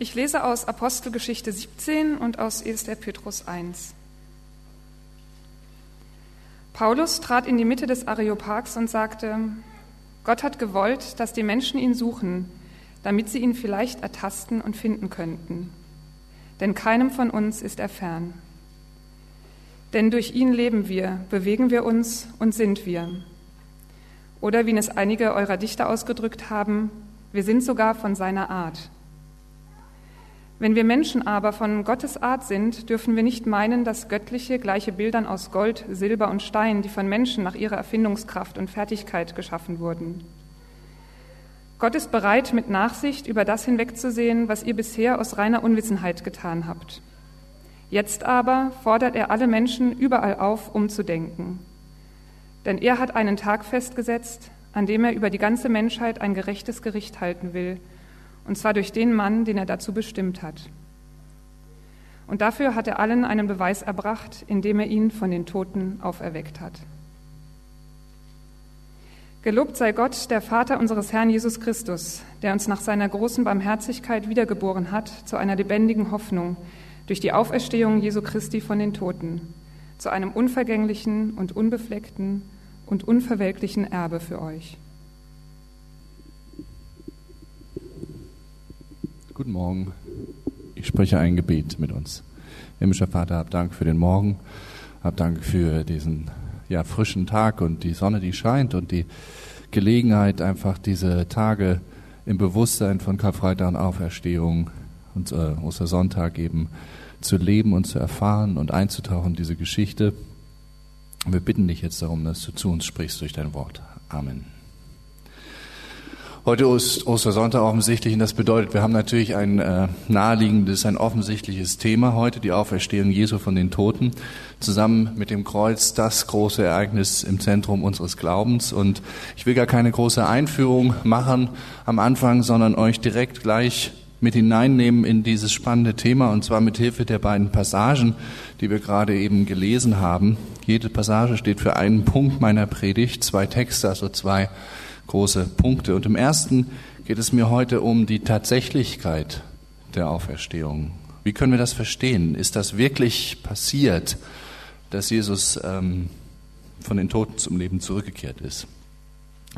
Ich lese aus Apostelgeschichte 17 und aus 1. Petrus 1. Paulus trat in die Mitte des Areopags und sagte, Gott hat gewollt, dass die Menschen ihn suchen, damit sie ihn vielleicht ertasten und finden könnten. Denn keinem von uns ist er fern. Denn durch ihn leben wir, bewegen wir uns und sind wir. Oder wie es einige eurer Dichter ausgedrückt haben, wir sind sogar von seiner Art. Wenn wir Menschen aber von Gottes Art sind, dürfen wir nicht meinen, dass göttliche gleiche Bildern aus Gold, Silber und Stein, die von Menschen nach ihrer Erfindungskraft und Fertigkeit geschaffen wurden. Gott ist bereit, mit Nachsicht über das hinwegzusehen, was ihr bisher aus reiner Unwissenheit getan habt. Jetzt aber fordert er alle Menschen überall auf, umzudenken. Denn er hat einen Tag festgesetzt, an dem er über die ganze Menschheit ein gerechtes Gericht halten will – und zwar durch den Mann, den er dazu bestimmt hat. Und dafür hat er allen einen Beweis erbracht, indem er ihn von den Toten auferweckt hat. Gelobt sei Gott, der Vater unseres Herrn Jesus Christus, der uns nach seiner großen Barmherzigkeit wiedergeboren hat zu einer lebendigen Hoffnung durch die Auferstehung Jesu Christi von den Toten, zu einem unvergänglichen und unbefleckten und unverwelklichen Erbe für euch. Guten Morgen. Ich spreche ein Gebet mit uns. Himmlischer Vater, hab Dank für den Morgen, hab Dank für diesen ja, frischen Tag und die Sonne, die scheint und die Gelegenheit, einfach diese Tage im Bewusstsein von Karfreitag und Auferstehung und äh, Ostersonntag eben zu leben und zu erfahren und einzutauchen in diese Geschichte. wir bitten dich jetzt darum, dass du zu uns sprichst durch dein Wort. Amen. Heute ist Ostersonntag offensichtlich und das bedeutet, wir haben natürlich ein äh, naheliegendes, ein offensichtliches Thema heute, die Auferstehung Jesu von den Toten, zusammen mit dem Kreuz, das große Ereignis im Zentrum unseres Glaubens. Und ich will gar keine große Einführung machen am Anfang, sondern euch direkt gleich mit hineinnehmen in dieses spannende Thema und zwar mit Hilfe der beiden Passagen, die wir gerade eben gelesen haben. Jede Passage steht für einen Punkt meiner Predigt, zwei Texte, also zwei große Punkte. Und im ersten geht es mir heute um die Tatsächlichkeit der Auferstehung. Wie können wir das verstehen? Ist das wirklich passiert, dass Jesus ähm, von den Toten zum Leben zurückgekehrt ist?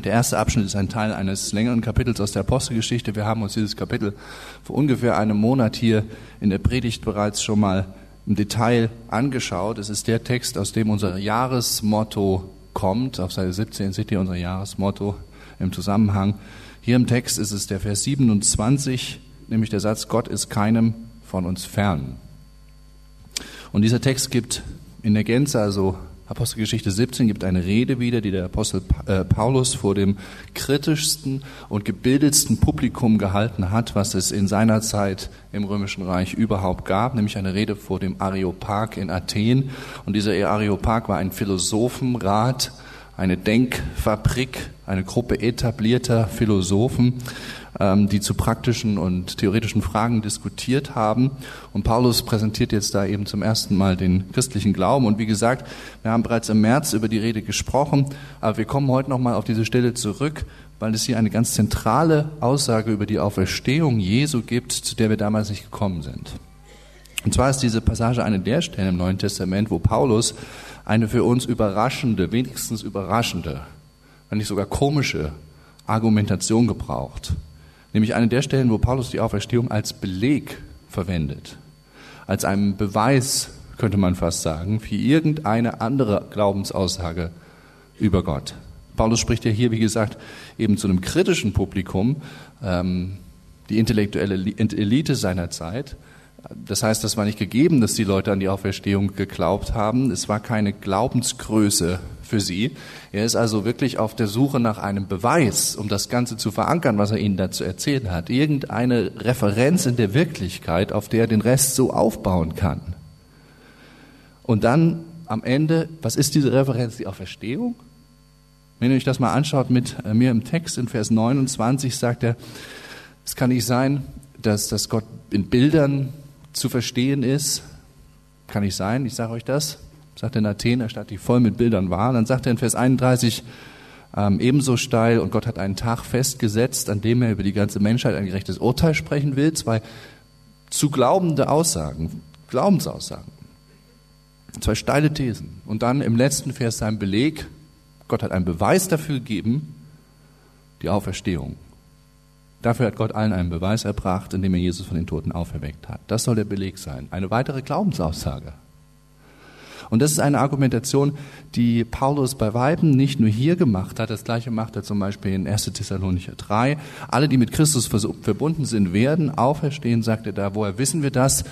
Der erste Abschnitt ist ein Teil eines längeren Kapitels aus der Apostelgeschichte. Wir haben uns dieses Kapitel vor ungefähr einem Monat hier in der Predigt bereits schon mal im Detail angeschaut. Es ist der Text, aus dem unser Jahresmotto kommt. Auf Seite 17 seht ihr unser Jahresmotto im Zusammenhang. Hier im Text ist es der Vers 27, nämlich der Satz, Gott ist keinem von uns fern. Und dieser Text gibt in der Gänze, also Apostelgeschichte 17 gibt eine Rede wieder, die der Apostel äh, Paulus vor dem kritischsten und gebildetsten Publikum gehalten hat, was es in seiner Zeit im Römischen Reich überhaupt gab, nämlich eine Rede vor dem Areopag in Athen. Und dieser Areopag war ein Philosophenrat, eine Denkfabrik, eine Gruppe etablierter Philosophen, ähm, die zu praktischen und theoretischen Fragen diskutiert haben. Und Paulus präsentiert jetzt da eben zum ersten Mal den christlichen Glauben. Und wie gesagt, wir haben bereits im März über die Rede gesprochen, aber wir kommen heute nochmal auf diese Stelle zurück, weil es hier eine ganz zentrale Aussage über die Auferstehung Jesu gibt, zu der wir damals nicht gekommen sind. Und zwar ist diese Passage eine der Stellen im Neuen Testament, wo Paulus eine für uns überraschende, wenigstens überraschende, wenn nicht sogar komische Argumentation gebraucht. Nämlich eine der Stellen, wo Paulus die Auferstehung als Beleg verwendet, als einen Beweis, könnte man fast sagen, für irgendeine andere Glaubensaussage über Gott. Paulus spricht ja hier, wie gesagt, eben zu einem kritischen Publikum, ähm, die intellektuelle Elite seiner Zeit, das heißt, das war nicht gegeben, dass die Leute an die Auferstehung geglaubt haben. Es war keine Glaubensgröße für sie. Er ist also wirklich auf der Suche nach einem Beweis, um das Ganze zu verankern, was er ihnen dazu erzählt hat. Irgendeine Referenz in der Wirklichkeit, auf der er den Rest so aufbauen kann. Und dann am Ende, was ist diese Referenz? Die Auferstehung? Wenn ihr euch das mal anschaut mit äh, mir im Text in Vers 29, sagt er, es kann nicht sein, dass, dass Gott in Bildern zu verstehen ist. Kann nicht sein, ich sage euch das. Sagt er in Athen, Stadt, die voll mit Bildern war. Dann sagt er in Vers 31, ähm, ebenso steil, und Gott hat einen Tag festgesetzt, an dem er über die ganze Menschheit ein gerechtes Urteil sprechen will. Zwei zu glaubende Aussagen, Glaubensaussagen. Zwei steile Thesen. Und dann im letzten Vers sein Beleg. Gott hat einen Beweis dafür gegeben, die Auferstehung. Dafür hat Gott allen einen Beweis erbracht, indem er Jesus von den Toten auferweckt hat. Das soll der Beleg sein. Eine weitere Glaubensaussage. Und das ist eine Argumentation, die Paulus bei Weiben nicht nur hier gemacht hat, das gleiche macht er zum Beispiel in 1. Thessalonicher 3. Alle, die mit Christus verbunden sind, werden auferstehen, sagt er da. Woher wissen wir das?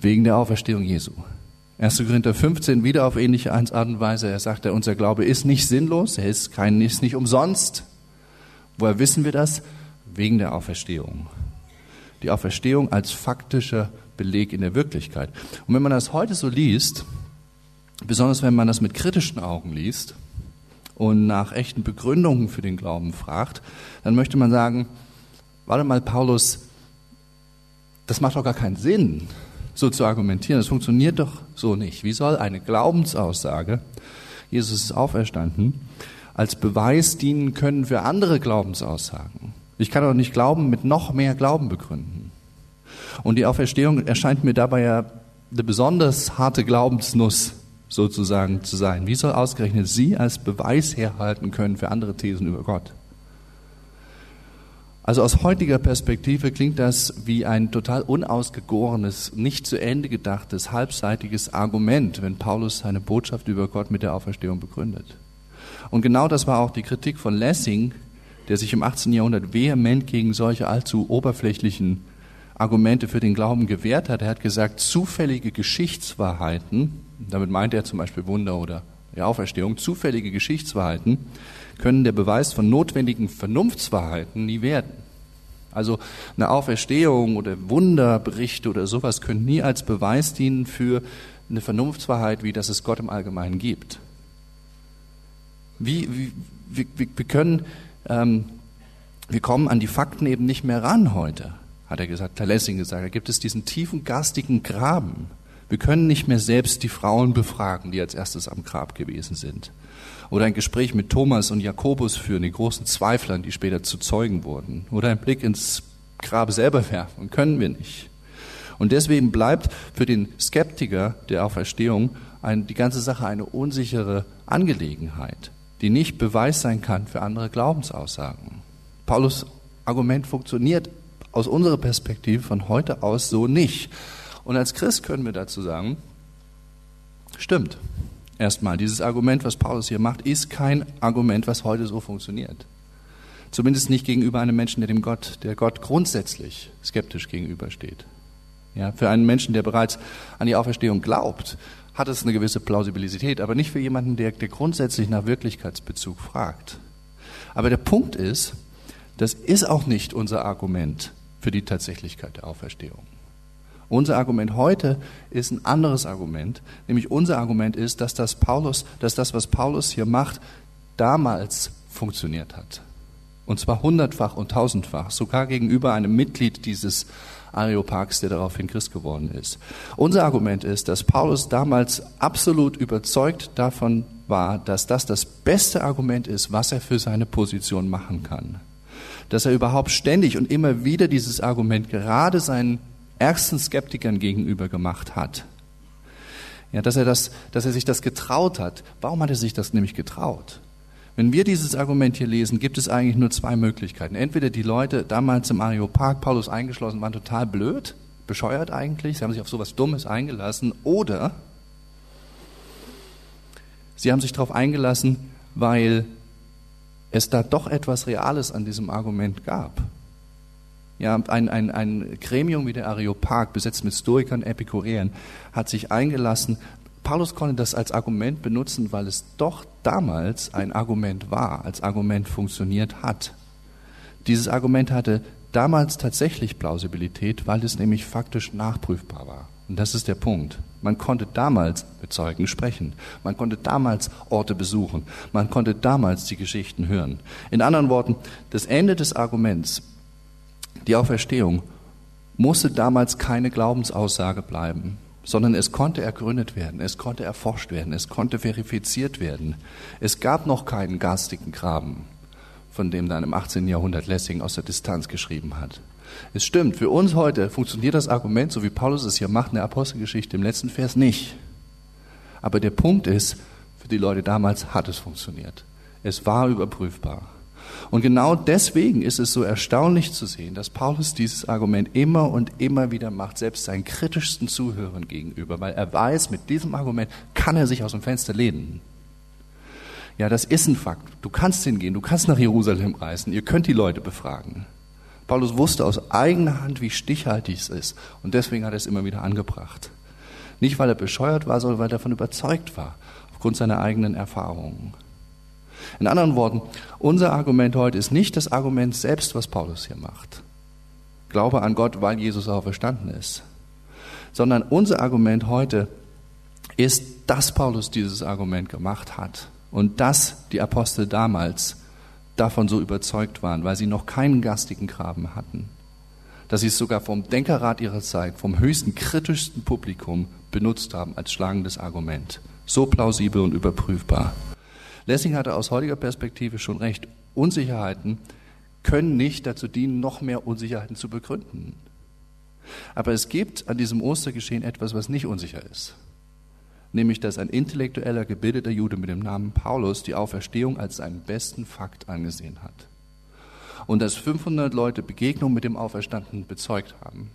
Wegen der Auferstehung Jesu. 1. Korinther 15 wieder auf ähnliche Art und Weise. Er sagt, unser Glaube ist nicht sinnlos, er ist, kein, ist nicht umsonst. Woher wissen wir das? Wegen der Auferstehung. Die Auferstehung als faktischer Beleg in der Wirklichkeit. Und wenn man das heute so liest, besonders wenn man das mit kritischen Augen liest und nach echten Begründungen für den Glauben fragt, dann möchte man sagen, warte mal, Paulus, das macht doch gar keinen Sinn, so zu argumentieren. Das funktioniert doch so nicht. Wie soll eine Glaubensaussage, Jesus ist auferstanden, als Beweis dienen können für andere Glaubensaussagen? Ich kann doch nicht Glauben mit noch mehr Glauben begründen. Und die Auferstehung erscheint mir dabei ja eine besonders harte Glaubensnuss sozusagen zu sein. Wie soll ausgerechnet sie als Beweis herhalten können für andere Thesen über Gott? Also aus heutiger Perspektive klingt das wie ein total unausgegorenes, nicht zu Ende gedachtes, halbseitiges Argument, wenn Paulus seine Botschaft über Gott mit der Auferstehung begründet. Und genau das war auch die Kritik von Lessing, der sich im 18. Jahrhundert vehement gegen solche allzu oberflächlichen Argumente für den Glauben gewehrt hat. Er hat gesagt, zufällige Geschichtswahrheiten, damit meint er zum Beispiel Wunder oder die Auferstehung, zufällige Geschichtswahrheiten können der Beweis von notwendigen Vernunftswahrheiten nie werden. Also eine Auferstehung oder Wunderberichte oder sowas können nie als Beweis dienen für eine Vernunftswahrheit, wie dass es Gott im Allgemeinen gibt. Wie, wie, wir, wir können, ähm, wir kommen an die Fakten eben nicht mehr ran heute, hat er gesagt, Herr Lessing gesagt. Da gibt es diesen tiefen garstigen Graben. Wir können nicht mehr selbst die Frauen befragen, die als erstes am Grab gewesen sind. Oder ein Gespräch mit Thomas und Jakobus führen, die großen Zweiflern, die später zu Zeugen wurden. Oder einen Blick ins Grab selber werfen. Können wir nicht. Und deswegen bleibt für den Skeptiker der Auferstehung ein, die ganze Sache eine unsichere Angelegenheit, die nicht Beweis sein kann für andere Glaubensaussagen. Paulus Argument funktioniert aus unserer Perspektive von heute aus so nicht. Und als Christ können wir dazu sagen, stimmt, Erstmal, dieses Argument, was Paulus hier macht, ist kein Argument, was heute so funktioniert. Zumindest nicht gegenüber einem Menschen, der dem Gott, der Gott grundsätzlich skeptisch gegenübersteht. Ja, für einen Menschen, der bereits an die Auferstehung glaubt, hat es eine gewisse Plausibilität, aber nicht für jemanden, der, der grundsätzlich nach Wirklichkeitsbezug fragt. Aber der Punkt ist, das ist auch nicht unser Argument für die Tatsächlichkeit der Auferstehung. Unser Argument heute ist ein anderes Argument, nämlich unser Argument ist, dass das Paulus, dass das, was Paulus hier macht, damals funktioniert hat. Und zwar hundertfach und tausendfach, sogar gegenüber einem Mitglied dieses Areopags, der daraufhin Christ geworden ist. Unser Argument ist, dass Paulus damals absolut überzeugt davon war, dass das das beste Argument ist, was er für seine Position machen kann. Dass er überhaupt ständig und immer wieder dieses Argument gerade seinen ärgsten Skeptikern gegenüber gemacht hat. Ja, dass er das, dass er sich das getraut hat. Warum hat er sich das nämlich getraut? Wenn wir dieses Argument hier lesen, gibt es eigentlich nur zwei Möglichkeiten. Entweder die Leute damals im Areopag, Paulus eingeschlossen, waren total blöd, bescheuert eigentlich, sie haben sich auf sowas Dummes eingelassen, oder sie haben sich darauf eingelassen, weil es da doch etwas Reales an diesem Argument gab. Ja, ein, ein, ein Gremium wie der Areopag, besetzt mit Stoikern, Epikureern, hat sich eingelassen. Paulus konnte das als Argument benutzen, weil es doch damals ein Argument war, als Argument funktioniert hat. Dieses Argument hatte damals tatsächlich Plausibilität, weil es nämlich faktisch nachprüfbar war. Und das ist der Punkt. Man konnte damals mit Zeugen sprechen. Man konnte damals Orte besuchen. Man konnte damals die Geschichten hören. In anderen Worten, das Ende des Arguments die Auferstehung musste damals keine Glaubensaussage bleiben, sondern es konnte ergründet werden, es konnte erforscht werden, es konnte verifiziert werden. Es gab noch keinen garstigen Graben, von dem dann im 18. Jahrhundert Lessing aus der Distanz geschrieben hat. Es stimmt, für uns heute funktioniert das Argument, so wie Paulus es hier macht in der Apostelgeschichte im letzten Vers nicht. Aber der Punkt ist, für die Leute damals hat es funktioniert. Es war überprüfbar. Und genau deswegen ist es so erstaunlich zu sehen, dass Paulus dieses Argument immer und immer wieder macht, selbst seinen kritischsten Zuhörern gegenüber, weil er weiß, mit diesem Argument kann er sich aus dem Fenster lehnen. Ja, das ist ein Fakt. Du kannst hingehen, du kannst nach Jerusalem reisen, ihr könnt die Leute befragen. Paulus wusste aus eigener Hand, wie stichhaltig es ist und deswegen hat er es immer wieder angebracht. Nicht, weil er bescheuert war, sondern weil er davon überzeugt war, aufgrund seiner eigenen Erfahrungen. In anderen Worten, unser Argument heute ist nicht das Argument selbst, was Paulus hier macht. Glaube an Gott, weil Jesus auferstanden ist. Sondern unser Argument heute ist, dass Paulus dieses Argument gemacht hat und dass die Apostel damals davon so überzeugt waren, weil sie noch keinen gastigen Graben hatten. Dass sie es sogar vom Denkerrat ihrer Zeit, vom höchsten kritischsten Publikum benutzt haben als schlagendes Argument. So plausibel und überprüfbar. Lessing hatte aus heutiger Perspektive schon recht. Unsicherheiten können nicht dazu dienen, noch mehr Unsicherheiten zu begründen. Aber es gibt an diesem Ostergeschehen etwas, was nicht unsicher ist. Nämlich, dass ein intellektueller, gebildeter Jude mit dem Namen Paulus die Auferstehung als seinen besten Fakt angesehen hat. Und dass 500 Leute Begegnung mit dem Auferstandenen bezeugt haben.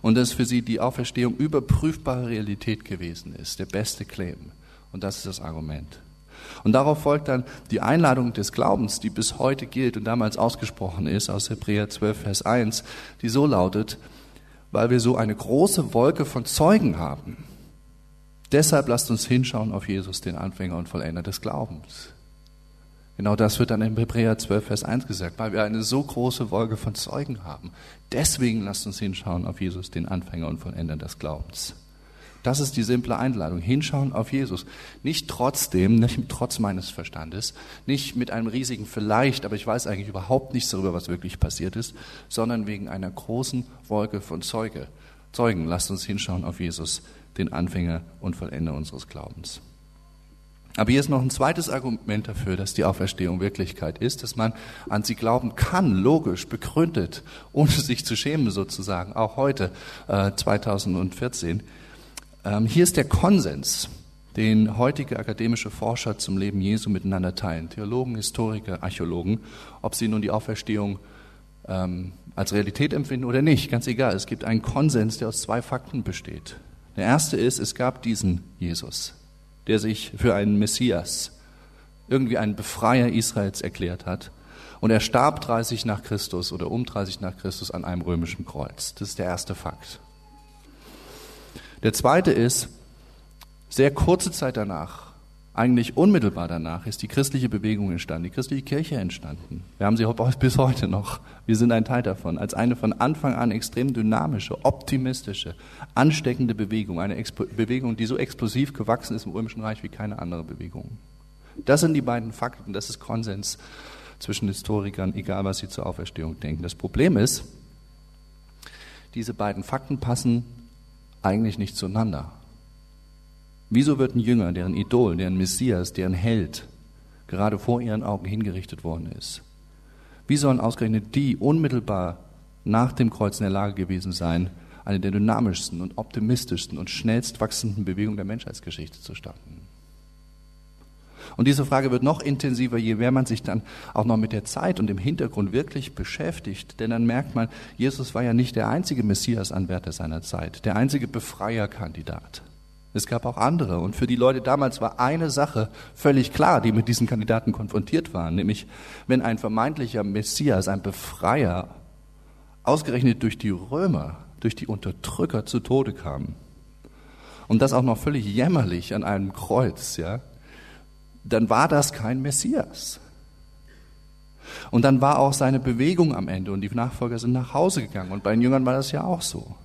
Und dass für sie die Auferstehung überprüfbare Realität gewesen ist, der beste Claim. Und das ist das Argument. Und darauf folgt dann die Einladung des Glaubens, die bis heute gilt und damals ausgesprochen ist aus Hebräer 12, Vers 1, die so lautet, weil wir so eine große Wolke von Zeugen haben. Deshalb lasst uns hinschauen auf Jesus, den Anfänger und Vollender des Glaubens. Genau das wird dann in Hebräer 12, Vers 1 gesagt, weil wir eine so große Wolke von Zeugen haben. Deswegen lasst uns hinschauen auf Jesus, den Anfänger und Vollender des Glaubens. Das ist die simple Einladung. Hinschauen auf Jesus. Nicht trotzdem, nicht trotz meines Verstandes, nicht mit einem riesigen Vielleicht, aber ich weiß eigentlich überhaupt nichts darüber, was wirklich passiert ist, sondern wegen einer großen Wolke von Zeuge. Zeugen. Lasst uns hinschauen auf Jesus, den Anfänger und Vollender unseres Glaubens. Aber hier ist noch ein zweites Argument dafür, dass die Auferstehung Wirklichkeit ist, dass man an sie glauben kann, logisch, begründet, ohne sich zu schämen sozusagen, auch heute, äh, 2014. Ähm, hier ist der Konsens, den heutige akademische Forscher zum Leben Jesu miteinander teilen. Theologen, Historiker, Archäologen, ob sie nun die Auferstehung ähm, als Realität empfinden oder nicht, ganz egal. Es gibt einen Konsens, der aus zwei Fakten besteht. Der erste ist, es gab diesen Jesus, der sich für einen Messias, irgendwie einen Befreier Israels erklärt hat. Und er starb 30 nach Christus oder um 30 nach Christus an einem römischen Kreuz. Das ist der erste Fakt. Der zweite ist, sehr kurze Zeit danach, eigentlich unmittelbar danach, ist die christliche Bewegung entstanden, die christliche Kirche entstanden. Wir haben sie bis heute noch. Wir sind ein Teil davon. Als eine von Anfang an extrem dynamische, optimistische, ansteckende Bewegung. Eine Expo Bewegung, die so explosiv gewachsen ist im Römischen Reich wie keine andere Bewegung. Das sind die beiden Fakten. Das ist Konsens zwischen Historikern, egal was sie zur Auferstehung denken. Das Problem ist, diese beiden Fakten passen eigentlich nicht zueinander. Wieso wird ein Jünger, deren Idol, deren Messias, deren Held gerade vor ihren Augen hingerichtet worden ist? Wie sollen ausgerechnet die unmittelbar nach dem Kreuz in der Lage gewesen sein, eine der dynamischsten und optimistischsten und schnellst wachsenden Bewegungen der Menschheitsgeschichte zu starten? Und diese Frage wird noch intensiver, je mehr man sich dann auch noch mit der Zeit und dem Hintergrund wirklich beschäftigt. Denn dann merkt man, Jesus war ja nicht der einzige Messias-Anwärter seiner Zeit, der einzige Befreierkandidat. Es gab auch andere. Und für die Leute damals war eine Sache völlig klar, die mit diesen Kandidaten konfrontiert waren. Nämlich, wenn ein vermeintlicher Messias, ein Befreier, ausgerechnet durch die Römer, durch die Unterdrücker zu Tode kam, und das auch noch völlig jämmerlich an einem Kreuz, ja, dann war das kein Messias. Und dann war auch seine Bewegung am Ende und die Nachfolger sind nach Hause gegangen. Und bei den Jüngern war das ja auch so.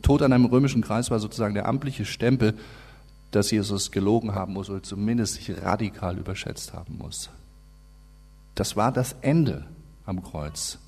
Tod an einem römischen Kreis war sozusagen der amtliche Stempel, dass Jesus gelogen haben muss oder zumindest sich radikal überschätzt haben muss. Das war das Ende am Kreuz.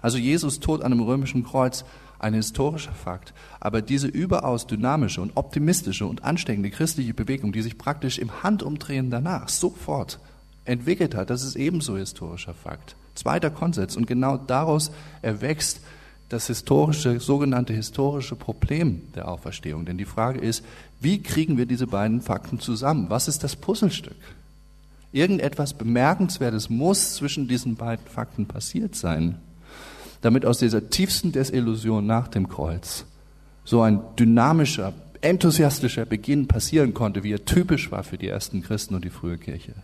Also Jesus Tod an einem römischen Kreuz ein historischer Fakt. Aber diese überaus dynamische und optimistische und ansteckende christliche Bewegung, die sich praktisch im Handumdrehen danach sofort entwickelt hat, das ist ebenso historischer Fakt. Zweiter Konsens. Und genau daraus erwächst das historische, sogenannte historische Problem der Auferstehung. Denn die Frage ist, wie kriegen wir diese beiden Fakten zusammen? Was ist das Puzzlestück? Irgendetwas Bemerkenswertes muss zwischen diesen beiden Fakten passiert sein, damit aus dieser tiefsten Desillusion nach dem Kreuz so ein dynamischer, enthusiastischer Beginn passieren konnte, wie er typisch war für die ersten Christen und die frühe Kirche.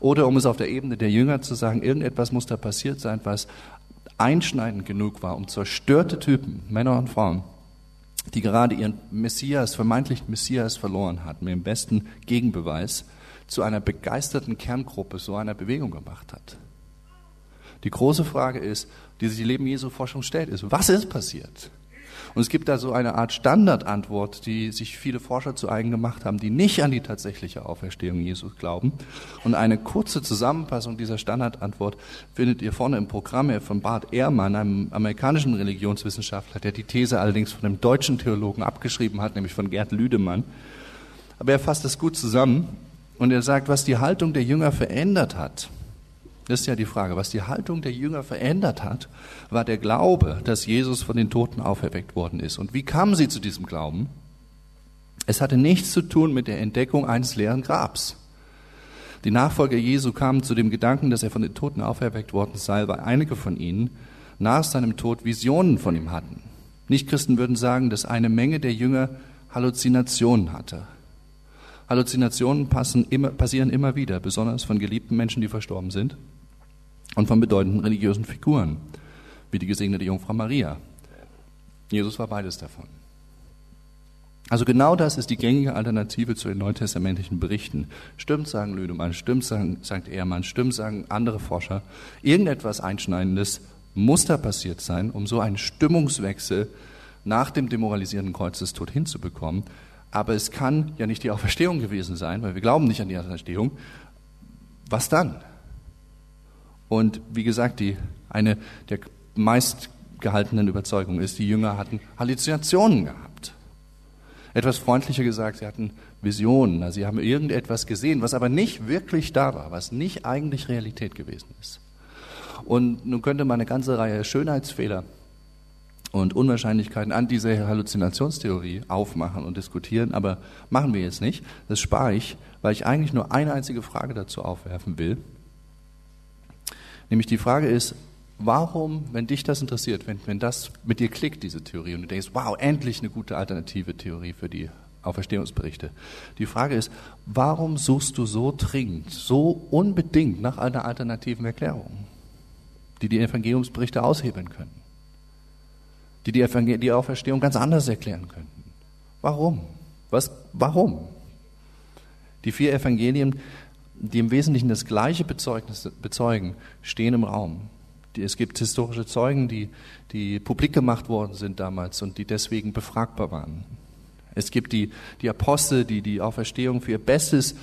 Oder um es auf der Ebene der Jünger zu sagen, irgendetwas muss da passiert sein, was einschneidend genug war, um zerstörte Typen, Männer und Frauen, die gerade ihren Messias, vermeintlichen Messias verloren hatten, mit dem besten Gegenbeweis, zu einer begeisterten Kerngruppe so einer Bewegung gemacht hat. Die große Frage ist, die sich die Leben Jesu Forschung stellt, ist, was ist passiert? Und es gibt da so eine Art Standardantwort, die sich viele Forscher zu eigen gemacht haben, die nicht an die tatsächliche Auferstehung Jesus glauben. Und eine kurze Zusammenfassung dieser Standardantwort findet ihr vorne im Programm von Bart Ehrmann, einem amerikanischen Religionswissenschaftler, der die These allerdings von einem deutschen Theologen abgeschrieben hat, nämlich von Gerd Lüdemann. Aber er fasst das gut zusammen und er sagt, was die Haltung der Jünger verändert hat, das ist ja die Frage. Was die Haltung der Jünger verändert hat, war der Glaube, dass Jesus von den Toten auferweckt worden ist. Und wie kamen sie zu diesem Glauben? Es hatte nichts zu tun mit der Entdeckung eines leeren Grabs. Die Nachfolger Jesu kamen zu dem Gedanken, dass er von den Toten auferweckt worden sei, weil einige von ihnen nach seinem Tod Visionen von ihm hatten. Nichtchristen würden sagen, dass eine Menge der Jünger Halluzinationen hatte. Halluzinationen immer, passieren immer wieder, besonders von geliebten Menschen, die verstorben sind und von bedeutenden religiösen Figuren, wie die gesegnete Jungfrau Maria. Jesus war beides davon. Also genau das ist die gängige Alternative zu den neutestamentlichen Berichten. Stimmt, sagen Lüdemann, stimmt, sagen, sagt Ehrmann, stimmt, sagen andere Forscher. Irgendetwas Einschneidendes muss da passiert sein, um so einen Stimmungswechsel nach dem demoralisierenden Kreuzestod hinzubekommen. Aber es kann ja nicht die Auferstehung gewesen sein, weil wir glauben nicht an die Auferstehung. Was dann? Und wie gesagt, die, eine der meistgehaltenen Überzeugungen ist, die Jünger hatten Halluzinationen gehabt. Etwas freundlicher gesagt, sie hatten Visionen, also sie haben irgendetwas gesehen, was aber nicht wirklich da war, was nicht eigentlich Realität gewesen ist. Und nun könnte man eine ganze Reihe Schönheitsfehler und Unwahrscheinlichkeiten an diese Halluzinationstheorie aufmachen und diskutieren, aber machen wir jetzt nicht. Das spare ich, weil ich eigentlich nur eine einzige Frage dazu aufwerfen will. Nämlich die Frage ist, warum, wenn dich das interessiert, wenn, wenn das mit dir klickt, diese Theorie, und du denkst, wow, endlich eine gute alternative Theorie für die Auferstehungsberichte. Die Frage ist, warum suchst du so dringend, so unbedingt nach einer alternativen Erklärung, die die Evangeliumsberichte aushebeln können, die die, die Auferstehung ganz anders erklären könnten? Warum? Was, warum? Die vier Evangelien die im Wesentlichen das gleiche Bezeugnis, bezeugen, stehen im Raum. Es gibt historische Zeugen, die, die publik gemacht worden sind damals und die deswegen befragbar waren. Es gibt die, die Apostel, die die Auferstehung für ihr bestes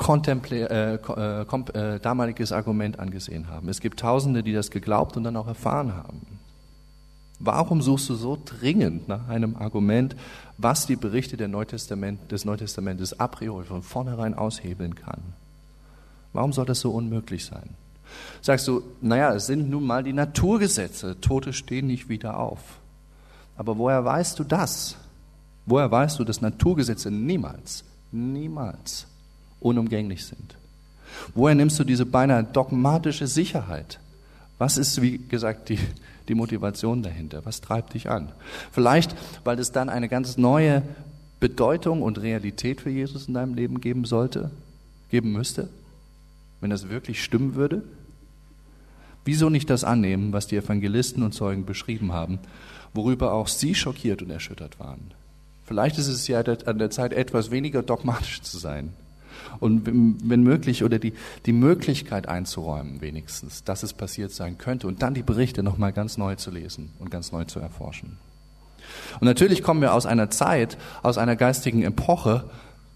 äh, äh, äh, damaliges Argument angesehen haben. Es gibt Tausende, die das geglaubt und dann auch erfahren haben. Warum suchst du so dringend nach einem Argument, was die Berichte Neutestament, des Neutestamentes a priori von vornherein aushebeln kann? Warum soll das so unmöglich sein? Sagst du, naja, es sind nun mal die Naturgesetze, Tote stehen nicht wieder auf. Aber woher weißt du das? Woher weißt du, dass Naturgesetze niemals, niemals unumgänglich sind? Woher nimmst du diese beinahe dogmatische Sicherheit? Was ist, wie gesagt, die, die Motivation dahinter? Was treibt dich an? Vielleicht, weil es dann eine ganz neue Bedeutung und Realität für Jesus in deinem Leben geben sollte, geben müsste? Wenn das wirklich stimmen würde? Wieso nicht das annehmen, was die Evangelisten und Zeugen beschrieben haben, worüber auch sie schockiert und erschüttert waren? Vielleicht ist es ja an der Zeit, etwas weniger dogmatisch zu sein. Und wenn möglich, oder die, die Möglichkeit einzuräumen, wenigstens, dass es passiert sein könnte, und dann die Berichte nochmal ganz neu zu lesen und ganz neu zu erforschen. Und natürlich kommen wir aus einer Zeit, aus einer geistigen Epoche,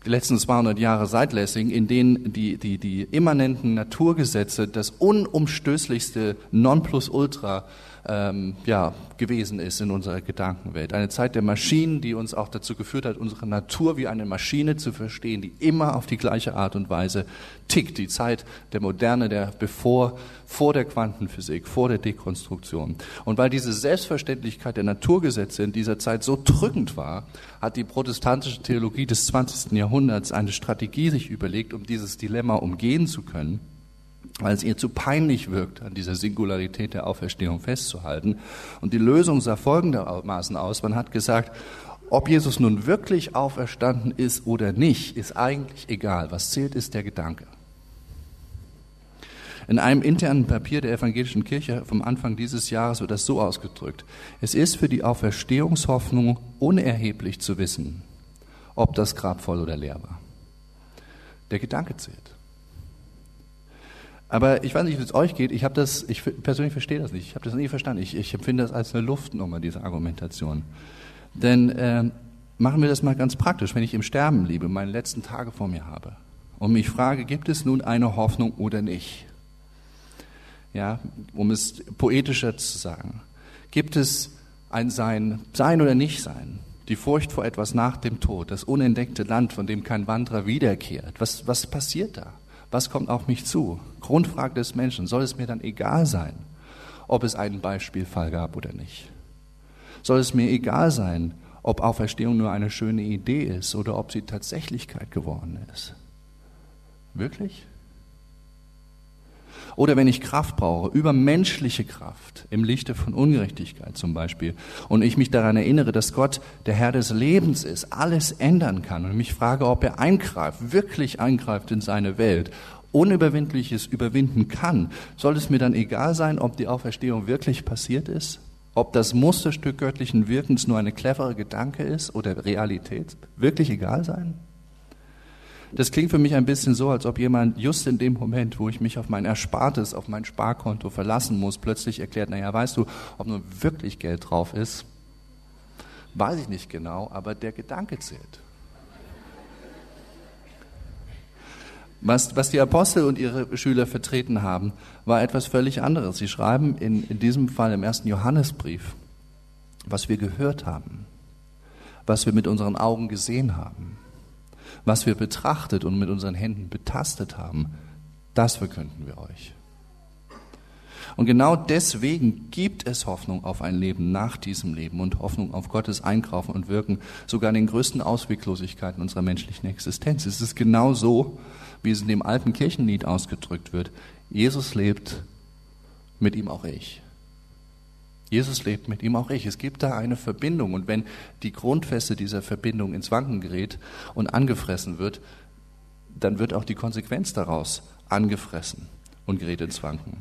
die letzten 200 Jahre seit Lessing, in denen die, die, die immanenten Naturgesetze das unumstößlichste Nonplusultra ähm, ja, gewesen ist in unserer Gedankenwelt. Eine Zeit der Maschinen, die uns auch dazu geführt hat, unsere Natur wie eine Maschine zu verstehen, die immer auf die gleiche Art und Weise tickt. Die Zeit der Moderne, der bevor, vor der Quantenphysik, vor der Dekonstruktion. Und weil diese Selbstverständlichkeit der Naturgesetze in dieser Zeit so drückend war, hat die protestantische Theologie des 20. Jahrhunderts eine Strategie sich überlegt, um dieses Dilemma umgehen zu können weil es ihr zu peinlich wirkt, an dieser Singularität der Auferstehung festzuhalten. Und die Lösung sah folgendermaßen aus. Man hat gesagt, ob Jesus nun wirklich auferstanden ist oder nicht, ist eigentlich egal. Was zählt, ist der Gedanke. In einem internen Papier der evangelischen Kirche vom Anfang dieses Jahres wird das so ausgedrückt. Es ist für die Auferstehungshoffnung unerheblich zu wissen, ob das Grab voll oder leer war. Der Gedanke zählt. Aber ich weiß nicht, wie es euch geht. Ich habe das, ich persönlich verstehe das nicht. Ich habe das nie verstanden. Ich, ich empfinde das als eine Luftnummer, diese Argumentation. Denn äh, machen wir das mal ganz praktisch. Wenn ich im Sterben lebe, meine letzten Tage vor mir habe und mich frage, gibt es nun eine Hoffnung oder nicht? Ja, um es poetischer zu sagen. Gibt es ein Sein, Sein oder Nicht-Sein? Die Furcht vor etwas nach dem Tod, das unentdeckte Land, von dem kein Wanderer wiederkehrt. Was, was passiert da? Was kommt auf mich zu? Grundfrage des Menschen. Soll es mir dann egal sein, ob es einen Beispielfall gab oder nicht? Soll es mir egal sein, ob Auferstehung nur eine schöne Idee ist oder ob sie Tatsächlichkeit geworden ist? Wirklich? Oder wenn ich Kraft brauche, übermenschliche Kraft im Lichte von Ungerechtigkeit zum Beispiel, und ich mich daran erinnere, dass Gott der Herr des Lebens ist, alles ändern kann und mich frage, ob er eingreift, wirklich eingreift in seine Welt, Unüberwindliches überwinden kann, soll es mir dann egal sein, ob die Auferstehung wirklich passiert ist? Ob das Musterstück göttlichen Wirkens nur eine clevere Gedanke ist oder Realität? Wirklich egal sein? Das klingt für mich ein bisschen so, als ob jemand just in dem Moment, wo ich mich auf mein Erspartes, auf mein Sparkonto verlassen muss, plötzlich erklärt, naja, weißt du, ob nur wirklich Geld drauf ist, weiß ich nicht genau, aber der Gedanke zählt. Was, was die Apostel und ihre Schüler vertreten haben, war etwas völlig anderes. Sie schreiben in, in diesem Fall im ersten Johannesbrief, was wir gehört haben, was wir mit unseren Augen gesehen haben, was wir betrachtet und mit unseren Händen betastet haben, das verkünden wir euch. Und genau deswegen gibt es Hoffnung auf ein Leben nach diesem Leben und Hoffnung auf Gottes Einkaufen und Wirken, sogar in den größten Ausweglosigkeiten unserer menschlichen Existenz. Es ist genau so, wie es in dem alten Kirchenlied ausgedrückt wird. Jesus lebt, mit ihm auch ich. Jesus lebt mit ihm auch ich. Es gibt da eine Verbindung. Und wenn die Grundfeste dieser Verbindung ins Wanken gerät und angefressen wird, dann wird auch die Konsequenz daraus angefressen und gerät ins Wanken.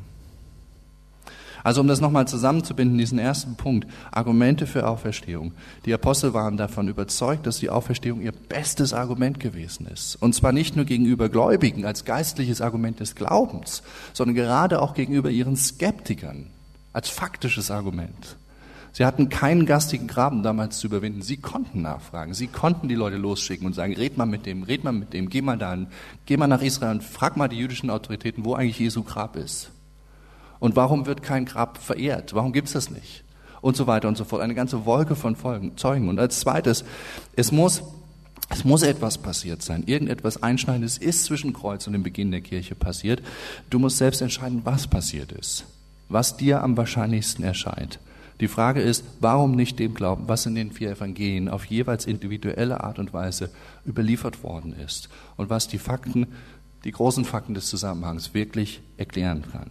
Also um das nochmal zusammenzubinden, diesen ersten Punkt, Argumente für Auferstehung. Die Apostel waren davon überzeugt, dass die Auferstehung ihr bestes Argument gewesen ist. Und zwar nicht nur gegenüber Gläubigen als geistliches Argument des Glaubens, sondern gerade auch gegenüber ihren Skeptikern, als faktisches Argument. Sie hatten keinen gastigen Graben damals zu überwinden. Sie konnten nachfragen. Sie konnten die Leute losschicken und sagen, red mal mit dem, red mal mit dem, geh mal dahin, geh mal nach Israel und frag mal die jüdischen Autoritäten, wo eigentlich Jesu Grab ist. Und warum wird kein Grab verehrt? Warum gibt's das nicht? Und so weiter und so fort. Eine ganze Wolke von Folgen, Zeugen. Und als zweites, es muss es muss etwas passiert sein. Irgendetwas Einschneidendes ist zwischen Kreuz und dem Beginn der Kirche passiert. Du musst selbst entscheiden, was passiert ist was dir am wahrscheinlichsten erscheint. Die Frage ist, warum nicht dem glauben, was in den vier Evangelien auf jeweils individuelle Art und Weise überliefert worden ist und was die Fakten, die großen Fakten des Zusammenhangs wirklich erklären kann.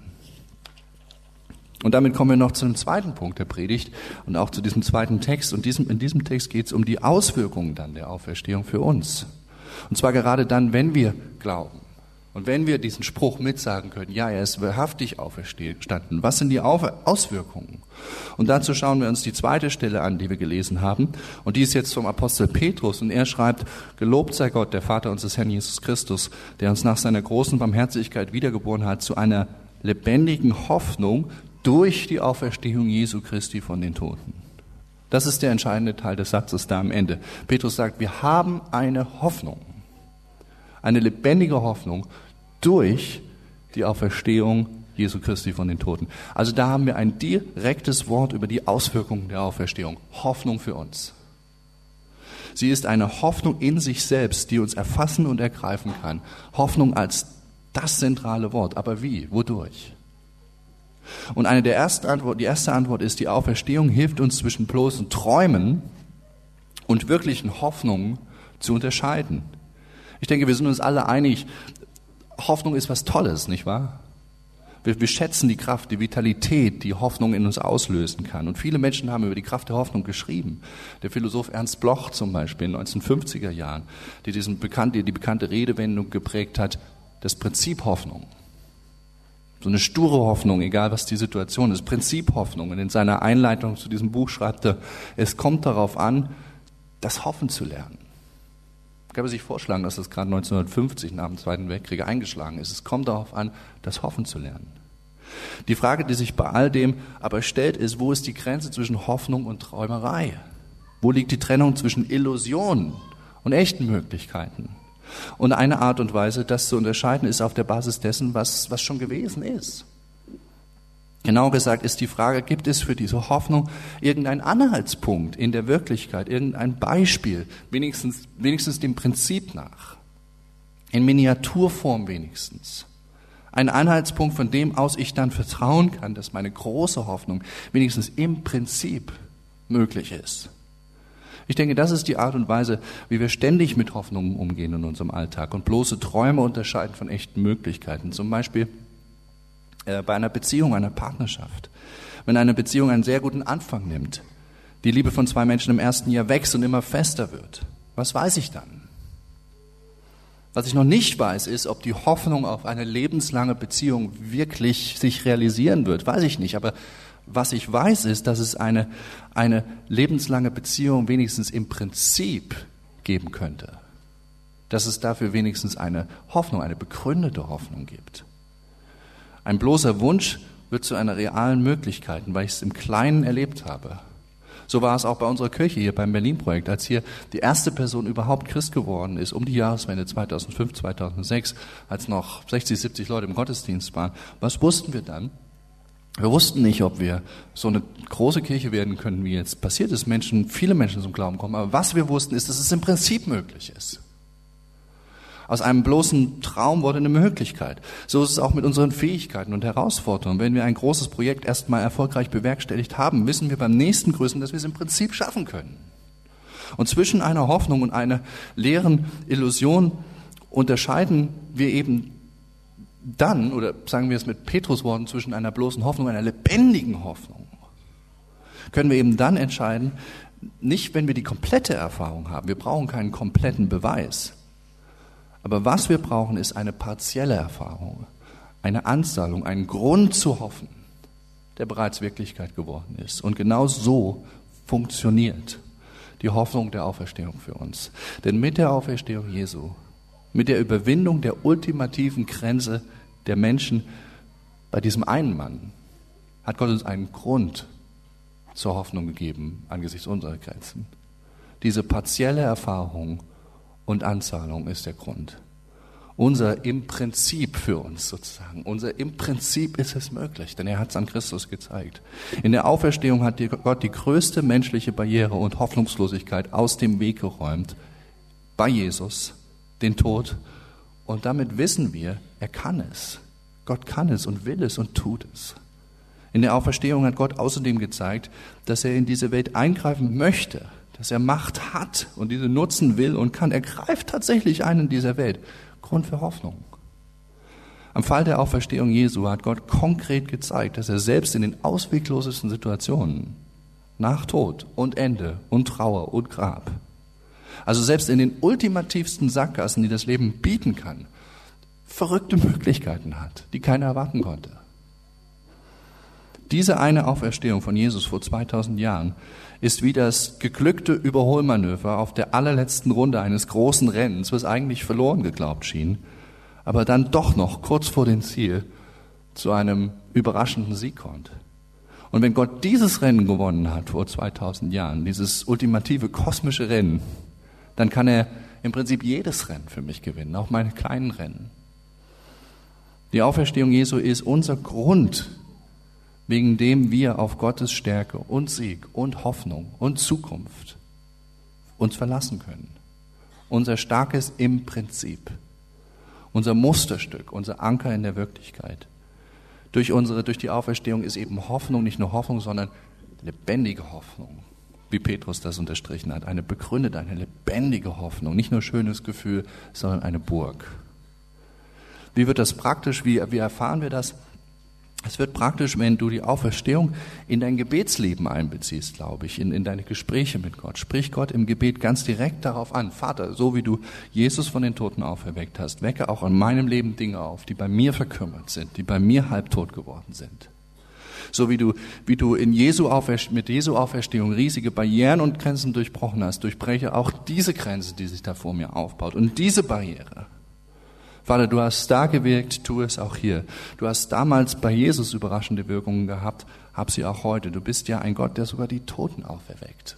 Und damit kommen wir noch zu dem zweiten Punkt der Predigt und auch zu diesem zweiten Text. Und diesem, in diesem Text geht es um die Auswirkungen dann der Auferstehung für uns. Und zwar gerade dann, wenn wir glauben. Und wenn wir diesen Spruch mitsagen können, ja, er ist wahrhaftig auferstanden, was sind die Auswirkungen? Und dazu schauen wir uns die zweite Stelle an, die wir gelesen haben. Und die ist jetzt vom Apostel Petrus. Und er schreibt, gelobt sei Gott, der Vater unseres Herrn Jesus Christus, der uns nach seiner großen Barmherzigkeit wiedergeboren hat zu einer lebendigen Hoffnung durch die Auferstehung Jesu Christi von den Toten. Das ist der entscheidende Teil des Satzes da am Ende. Petrus sagt, wir haben eine Hoffnung. Eine lebendige Hoffnung durch die Auferstehung Jesu Christi von den Toten. Also da haben wir ein direktes Wort über die Auswirkungen der Auferstehung. Hoffnung für uns. Sie ist eine Hoffnung in sich selbst, die uns erfassen und ergreifen kann. Hoffnung als das zentrale Wort. Aber wie? Wodurch? Und eine der ersten Antwort, die erste Antwort ist, die Auferstehung hilft uns zwischen bloßen Träumen und wirklichen Hoffnungen zu unterscheiden. Ich denke, wir sind uns alle einig, Hoffnung ist was Tolles, nicht wahr? Wir, wir schätzen die Kraft, die Vitalität, die Hoffnung in uns auslösen kann. Und viele Menschen haben über die Kraft der Hoffnung geschrieben. Der Philosoph Ernst Bloch zum Beispiel in den 1950er Jahren, die diesen bekannte, die bekannte Redewendung geprägt hat, das Prinzip Hoffnung. So eine sture Hoffnung, egal was die Situation ist, Prinzip Hoffnung. Und in seiner Einleitung zu diesem Buch schreibt er, es kommt darauf an, das Hoffen zu lernen. Ich kann sich vorschlagen, dass das gerade 1950 nach dem Zweiten Weltkrieg eingeschlagen ist. Es kommt darauf an, das Hoffen zu lernen. Die Frage, die sich bei all dem aber stellt, ist, wo ist die Grenze zwischen Hoffnung und Träumerei? Wo liegt die Trennung zwischen Illusionen und echten Möglichkeiten? Und eine Art und Weise, das zu unterscheiden, ist auf der Basis dessen, was, was schon gewesen ist. Genau gesagt ist die Frage, gibt es für diese Hoffnung irgendeinen Anhaltspunkt in der Wirklichkeit, irgendein Beispiel, wenigstens, wenigstens dem Prinzip nach, in Miniaturform wenigstens. Ein Anhaltspunkt, von dem aus ich dann vertrauen kann, dass meine große Hoffnung wenigstens im Prinzip möglich ist. Ich denke, das ist die Art und Weise, wie wir ständig mit Hoffnungen umgehen in unserem Alltag und bloße Träume unterscheiden von echten Möglichkeiten. Zum Beispiel äh, bei einer Beziehung, einer Partnerschaft. Wenn eine Beziehung einen sehr guten Anfang nimmt, die Liebe von zwei Menschen im ersten Jahr wächst und immer fester wird, was weiß ich dann? Was ich noch nicht weiß, ist, ob die Hoffnung auf eine lebenslange Beziehung wirklich sich realisieren wird. Weiß ich nicht. Aber was ich weiß, ist, dass es eine, eine lebenslange Beziehung wenigstens im Prinzip geben könnte. Dass es dafür wenigstens eine Hoffnung, eine begründete Hoffnung gibt. Ein bloßer Wunsch wird zu einer realen Möglichkeit, weil ich es im Kleinen erlebt habe. So war es auch bei unserer Kirche hier beim Berlin-Projekt, als hier die erste Person überhaupt Christ geworden ist, um die Jahreswende 2005, 2006, als noch 60, 70 Leute im Gottesdienst waren. Was wussten wir dann? Wir wussten nicht, ob wir so eine große Kirche werden können, wie jetzt passiert ist, Menschen, viele Menschen zum Glauben kommen. Aber was wir wussten, ist, dass es im Prinzip möglich ist. Aus einem bloßen Traum wurde eine Möglichkeit. So ist es auch mit unseren Fähigkeiten und Herausforderungen. Wenn wir ein großes Projekt erstmal erfolgreich bewerkstelligt haben, wissen wir beim nächsten Größen, dass wir es im Prinzip schaffen können. Und zwischen einer Hoffnung und einer leeren Illusion unterscheiden wir eben dann, oder sagen wir es mit Petrus Worten, zwischen einer bloßen Hoffnung und einer lebendigen Hoffnung. Können wir eben dann entscheiden, nicht wenn wir die komplette Erfahrung haben. Wir brauchen keinen kompletten Beweis. Aber was wir brauchen, ist eine partielle Erfahrung, eine Anzahlung, einen Grund zu hoffen, der bereits Wirklichkeit geworden ist. Und genau so funktioniert die Hoffnung der Auferstehung für uns. Denn mit der Auferstehung Jesu, mit der Überwindung der ultimativen Grenze der Menschen bei diesem einen Mann, hat Gott uns einen Grund zur Hoffnung gegeben angesichts unserer Grenzen. Diese partielle Erfahrung und Anzahlung ist der Grund. Unser im Prinzip für uns sozusagen. Unser im Prinzip ist es möglich, denn er hat es an Christus gezeigt. In der Auferstehung hat Gott die größte menschliche Barriere und Hoffnungslosigkeit aus dem Weg geräumt. Bei Jesus, den Tod. Und damit wissen wir, er kann es. Gott kann es und will es und tut es. In der Auferstehung hat Gott außerdem gezeigt, dass er in diese Welt eingreifen möchte dass er Macht hat und diese nutzen will und kann. Er greift tatsächlich ein in dieser Welt. Grund für Hoffnung. Am Fall der Auferstehung Jesu hat Gott konkret gezeigt, dass er selbst in den ausweglosesten Situationen, nach Tod und Ende und Trauer und Grab, also selbst in den ultimativsten Sackgassen, die das Leben bieten kann, verrückte Möglichkeiten hat, die keiner erwarten konnte. Diese eine Auferstehung von Jesus vor 2000 Jahren ist wie das geglückte Überholmanöver auf der allerletzten Runde eines großen Rennens, was eigentlich verloren geglaubt schien, aber dann doch noch kurz vor dem Ziel zu einem überraschenden Sieg kommt. Und wenn Gott dieses Rennen gewonnen hat vor 2000 Jahren, dieses ultimative kosmische Rennen, dann kann er im Prinzip jedes Rennen für mich gewinnen, auch meine kleinen Rennen. Die Auferstehung Jesu ist unser Grund, wegen dem wir auf Gottes Stärke und Sieg und Hoffnung und Zukunft uns verlassen können. Unser starkes im Prinzip, unser Musterstück, unser Anker in der Wirklichkeit. Durch unsere, durch die Auferstehung ist eben Hoffnung nicht nur Hoffnung, sondern lebendige Hoffnung, wie Petrus das unterstrichen hat. Eine begründete, eine lebendige Hoffnung, nicht nur schönes Gefühl, sondern eine Burg. Wie wird das praktisch? Wie, wie erfahren wir das? Es wird praktisch, wenn du die Auferstehung in dein Gebetsleben einbeziehst, glaube ich, in, in deine Gespräche mit Gott. Sprich Gott im Gebet ganz direkt darauf an. Vater, so wie du Jesus von den Toten auferweckt hast, wecke auch in meinem Leben Dinge auf, die bei mir verkümmert sind, die bei mir halbtot geworden sind. So wie du, wie du in Jesu mit Jesu Auferstehung riesige Barrieren und Grenzen durchbrochen hast, durchbreche auch diese Grenze, die sich da vor mir aufbaut. Und diese Barriere Vater, du hast da gewirkt, tu es auch hier. Du hast damals bei Jesus überraschende Wirkungen gehabt, hab sie auch heute. Du bist ja ein Gott, der sogar die Toten auferweckt.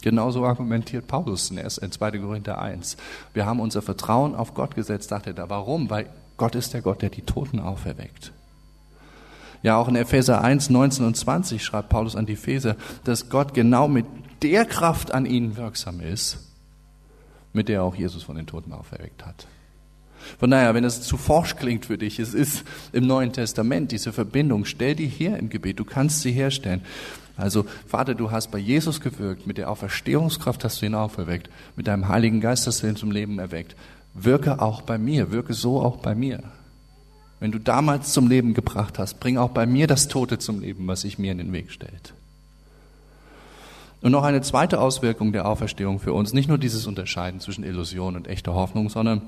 Genauso argumentiert Paulus in 2. Korinther 1. Wir haben unser Vertrauen auf Gott gesetzt, dachte er da. Warum? Weil Gott ist der Gott, der die Toten auferweckt. Ja, auch in Epheser 1, 19 und 20 schreibt Paulus an die Epheser, dass Gott genau mit der Kraft an ihnen wirksam ist, mit der auch Jesus von den Toten auferweckt hat. Von daher, wenn es zu forsch klingt für dich, es ist im Neuen Testament diese Verbindung. Stell die her im Gebet. Du kannst sie herstellen. Also, Vater, du hast bei Jesus gewirkt. Mit der Auferstehungskraft hast du ihn auferweckt. Mit deinem Heiligen Geist hast du ihn zum Leben erweckt. Wirke auch bei mir. Wirke so auch bei mir. Wenn du damals zum Leben gebracht hast, bring auch bei mir das Tote zum Leben, was sich mir in den Weg stellt. Und noch eine zweite Auswirkung der Auferstehung für uns, nicht nur dieses Unterscheiden zwischen Illusion und echter Hoffnung, sondern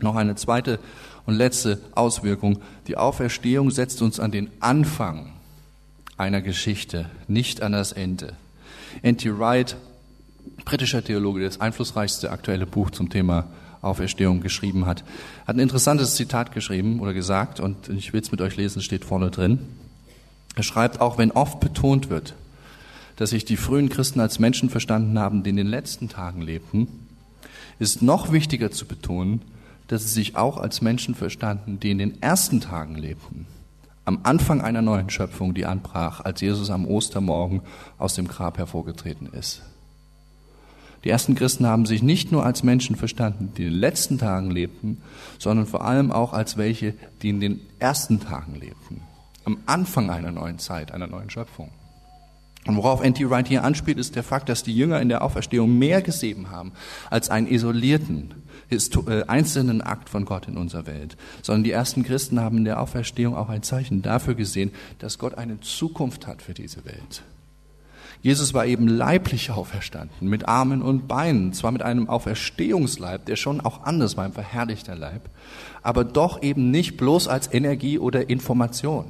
noch eine zweite und letzte Auswirkung. Die Auferstehung setzt uns an den Anfang einer Geschichte, nicht an das Ende. N.T. Wright, britischer Theologe, der das einflussreichste aktuelle Buch zum Thema Auferstehung geschrieben hat, hat ein interessantes Zitat geschrieben oder gesagt und ich will es mit euch lesen, steht vorne drin. Er schreibt, auch wenn oft betont wird, dass sich die frühen Christen als Menschen verstanden haben, die in den letzten Tagen lebten, ist noch wichtiger zu betonen, dass sie sich auch als Menschen verstanden, die in den ersten Tagen lebten, am Anfang einer neuen Schöpfung, die anbrach, als Jesus am Ostermorgen aus dem Grab hervorgetreten ist. Die ersten Christen haben sich nicht nur als Menschen verstanden, die in den letzten Tagen lebten, sondern vor allem auch als welche, die in den ersten Tagen lebten, am Anfang einer neuen Zeit, einer neuen Schöpfung. Und worauf N.T. Wright hier anspielt, ist der Fakt, dass die Jünger in der Auferstehung mehr gesehen haben als einen isolierten, einzelnen Akt von Gott in unserer Welt, sondern die ersten Christen haben in der Auferstehung auch ein Zeichen dafür gesehen, dass Gott eine Zukunft hat für diese Welt. Jesus war eben leiblich auferstanden, mit Armen und Beinen, zwar mit einem Auferstehungsleib, der schon auch anders war, ein verherrlichter Leib, aber doch eben nicht bloß als Energie oder Information.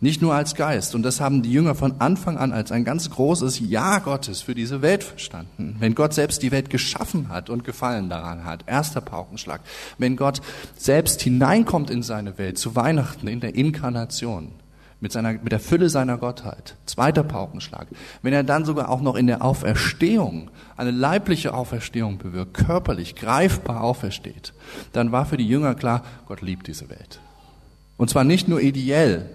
Nicht nur als Geist. Und das haben die Jünger von Anfang an als ein ganz großes Ja Gottes für diese Welt verstanden. Wenn Gott selbst die Welt geschaffen hat und Gefallen daran hat. Erster Paukenschlag. Wenn Gott selbst hineinkommt in seine Welt zu Weihnachten in der Inkarnation. Mit, seiner, mit der Fülle seiner Gottheit. Zweiter Paukenschlag. Wenn er dann sogar auch noch in der Auferstehung, eine leibliche Auferstehung bewirkt, körperlich, greifbar aufersteht, dann war für die Jünger klar, Gott liebt diese Welt. Und zwar nicht nur ideell,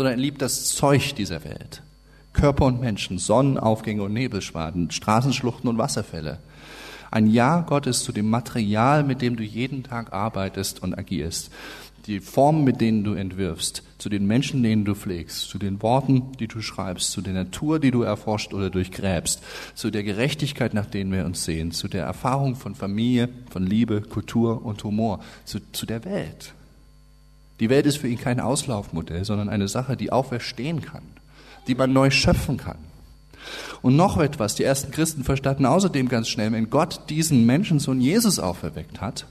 sondern er liebt das Zeug dieser Welt. Körper und Menschen, Sonnenaufgänge und Nebelschwaden, Straßenschluchten und Wasserfälle. Ein Ja Gottes zu dem Material, mit dem du jeden Tag arbeitest und agierst. Die Formen, mit denen du entwirfst, zu den Menschen, denen du pflegst, zu den Worten, die du schreibst, zu der Natur, die du erforscht oder durchgräbst, zu der Gerechtigkeit, nach denen wir uns sehen, zu der Erfahrung von Familie, von Liebe, Kultur und Humor, zu, zu der Welt. Die Welt ist für ihn kein Auslaufmodell, sondern eine Sache, die auferstehen kann, die man neu schöpfen kann. Und noch etwas, die ersten Christen verstanden außerdem ganz schnell, wenn Gott diesen Menschensohn Jesus auferweckt hat,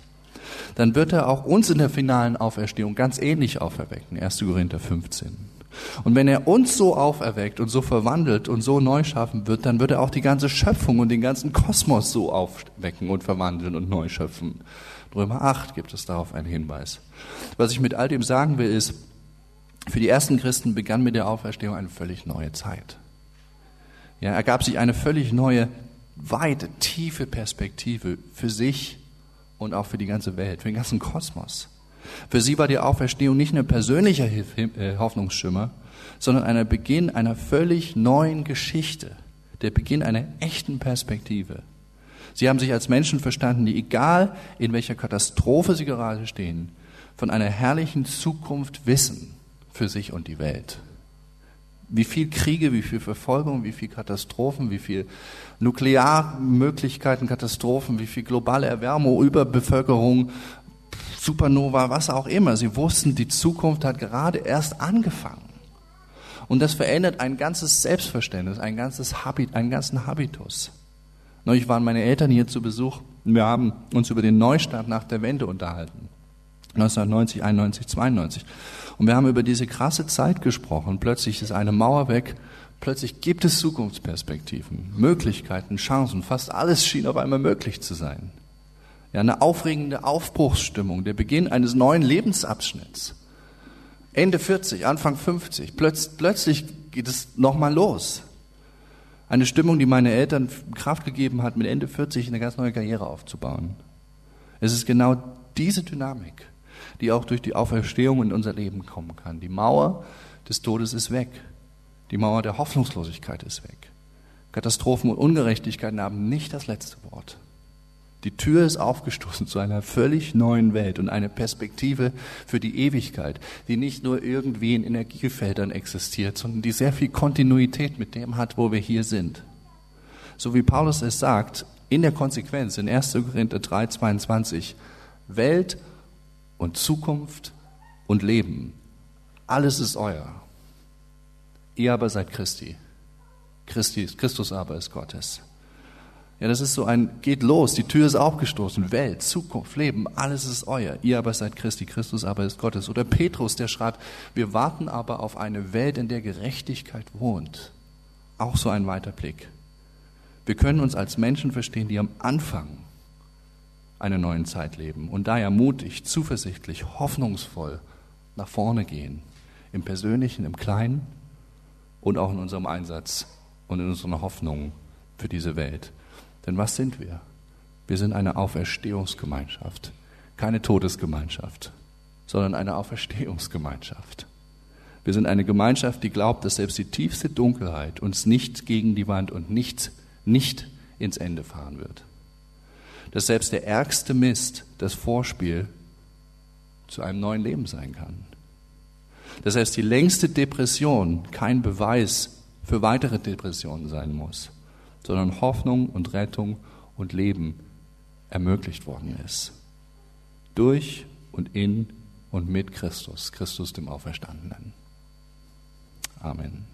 dann wird er auch uns in der finalen Auferstehung ganz ähnlich auferwecken. 1. Korinther 15. Und wenn er uns so auferweckt und so verwandelt und so neu schaffen wird, dann wird er auch die ganze Schöpfung und den ganzen Kosmos so aufwecken und verwandeln und neu schöpfen. Römer 8 gibt es darauf einen Hinweis. Was ich mit all dem sagen will, ist, für die ersten Christen begann mit der Auferstehung eine völlig neue Zeit. Ja, ergab sich eine völlig neue weite, tiefe Perspektive für sich und auch für die ganze Welt, für den ganzen Kosmos. Für sie war die Auferstehung nicht nur persönlicher äh, Hoffnungsschimmer, sondern ein Beginn einer völlig neuen Geschichte, der Beginn einer echten Perspektive. Sie haben sich als Menschen verstanden, die egal in welcher Katastrophe sie gerade stehen, von einer herrlichen Zukunft wissen für sich und die Welt. Wie viel Kriege, wie viel Verfolgung, wie viel Katastrophen, wie viel Nuklearmöglichkeiten, Katastrophen, wie viel globale Erwärmung, Überbevölkerung, Supernova, was auch immer. Sie wussten, die Zukunft hat gerade erst angefangen. Und das verändert ein ganzes Selbstverständnis, ein ganzes Habit, einen ganzen Habitus. Neulich waren meine Eltern hier zu Besuch. Wir haben uns über den Neustart nach der Wende unterhalten. 1990, 91, 92. Und wir haben über diese krasse Zeit gesprochen. Plötzlich ist eine Mauer weg. Plötzlich gibt es Zukunftsperspektiven, Möglichkeiten, Chancen. Fast alles schien auf einmal möglich zu sein. Ja, eine aufregende Aufbruchsstimmung, der Beginn eines neuen Lebensabschnitts. Ende 40, Anfang 50. Plötz, plötzlich geht es nochmal los. Eine Stimmung, die meine Eltern Kraft gegeben hat, mit Ende 40 eine ganz neue Karriere aufzubauen. Es ist genau diese Dynamik, die auch durch die Auferstehung in unser Leben kommen kann. Die Mauer des Todes ist weg. Die Mauer der Hoffnungslosigkeit ist weg. Katastrophen und Ungerechtigkeiten haben nicht das letzte Wort. Die Tür ist aufgestoßen zu einer völlig neuen Welt und eine Perspektive für die Ewigkeit, die nicht nur irgendwie in Energiefeldern existiert, sondern die sehr viel Kontinuität mit dem hat, wo wir hier sind. So wie Paulus es sagt, in der Konsequenz in 1. Korinther 3, 22, Welt und Zukunft und Leben. Alles ist euer. Ihr aber seid Christi. Christi Christus aber ist Gottes. Ja, das ist so ein, geht los, die Tür ist aufgestoßen, Welt, Zukunft, Leben, alles ist euer. Ihr aber seid Christi, Christus aber ist Gottes. Oder Petrus, der schreibt, wir warten aber auf eine Welt, in der Gerechtigkeit wohnt. Auch so ein weiter Blick. Wir können uns als Menschen verstehen, die am Anfang einer neuen Zeit leben und daher mutig, zuversichtlich, hoffnungsvoll nach vorne gehen. Im Persönlichen, im Kleinen und auch in unserem Einsatz und in unserer Hoffnung für diese Welt. Denn was sind wir? Wir sind eine Auferstehungsgemeinschaft, keine Todesgemeinschaft, sondern eine Auferstehungsgemeinschaft. Wir sind eine Gemeinschaft, die glaubt, dass selbst die tiefste Dunkelheit uns nicht gegen die Wand und nicht, nicht ins Ende fahren wird dass selbst der ärgste Mist das Vorspiel zu einem neuen Leben sein kann. Dass selbst die längste Depression kein Beweis für weitere Depressionen sein muss, sondern Hoffnung und Rettung und Leben ermöglicht worden ist. Durch und in und mit Christus, Christus dem Auferstandenen. Amen.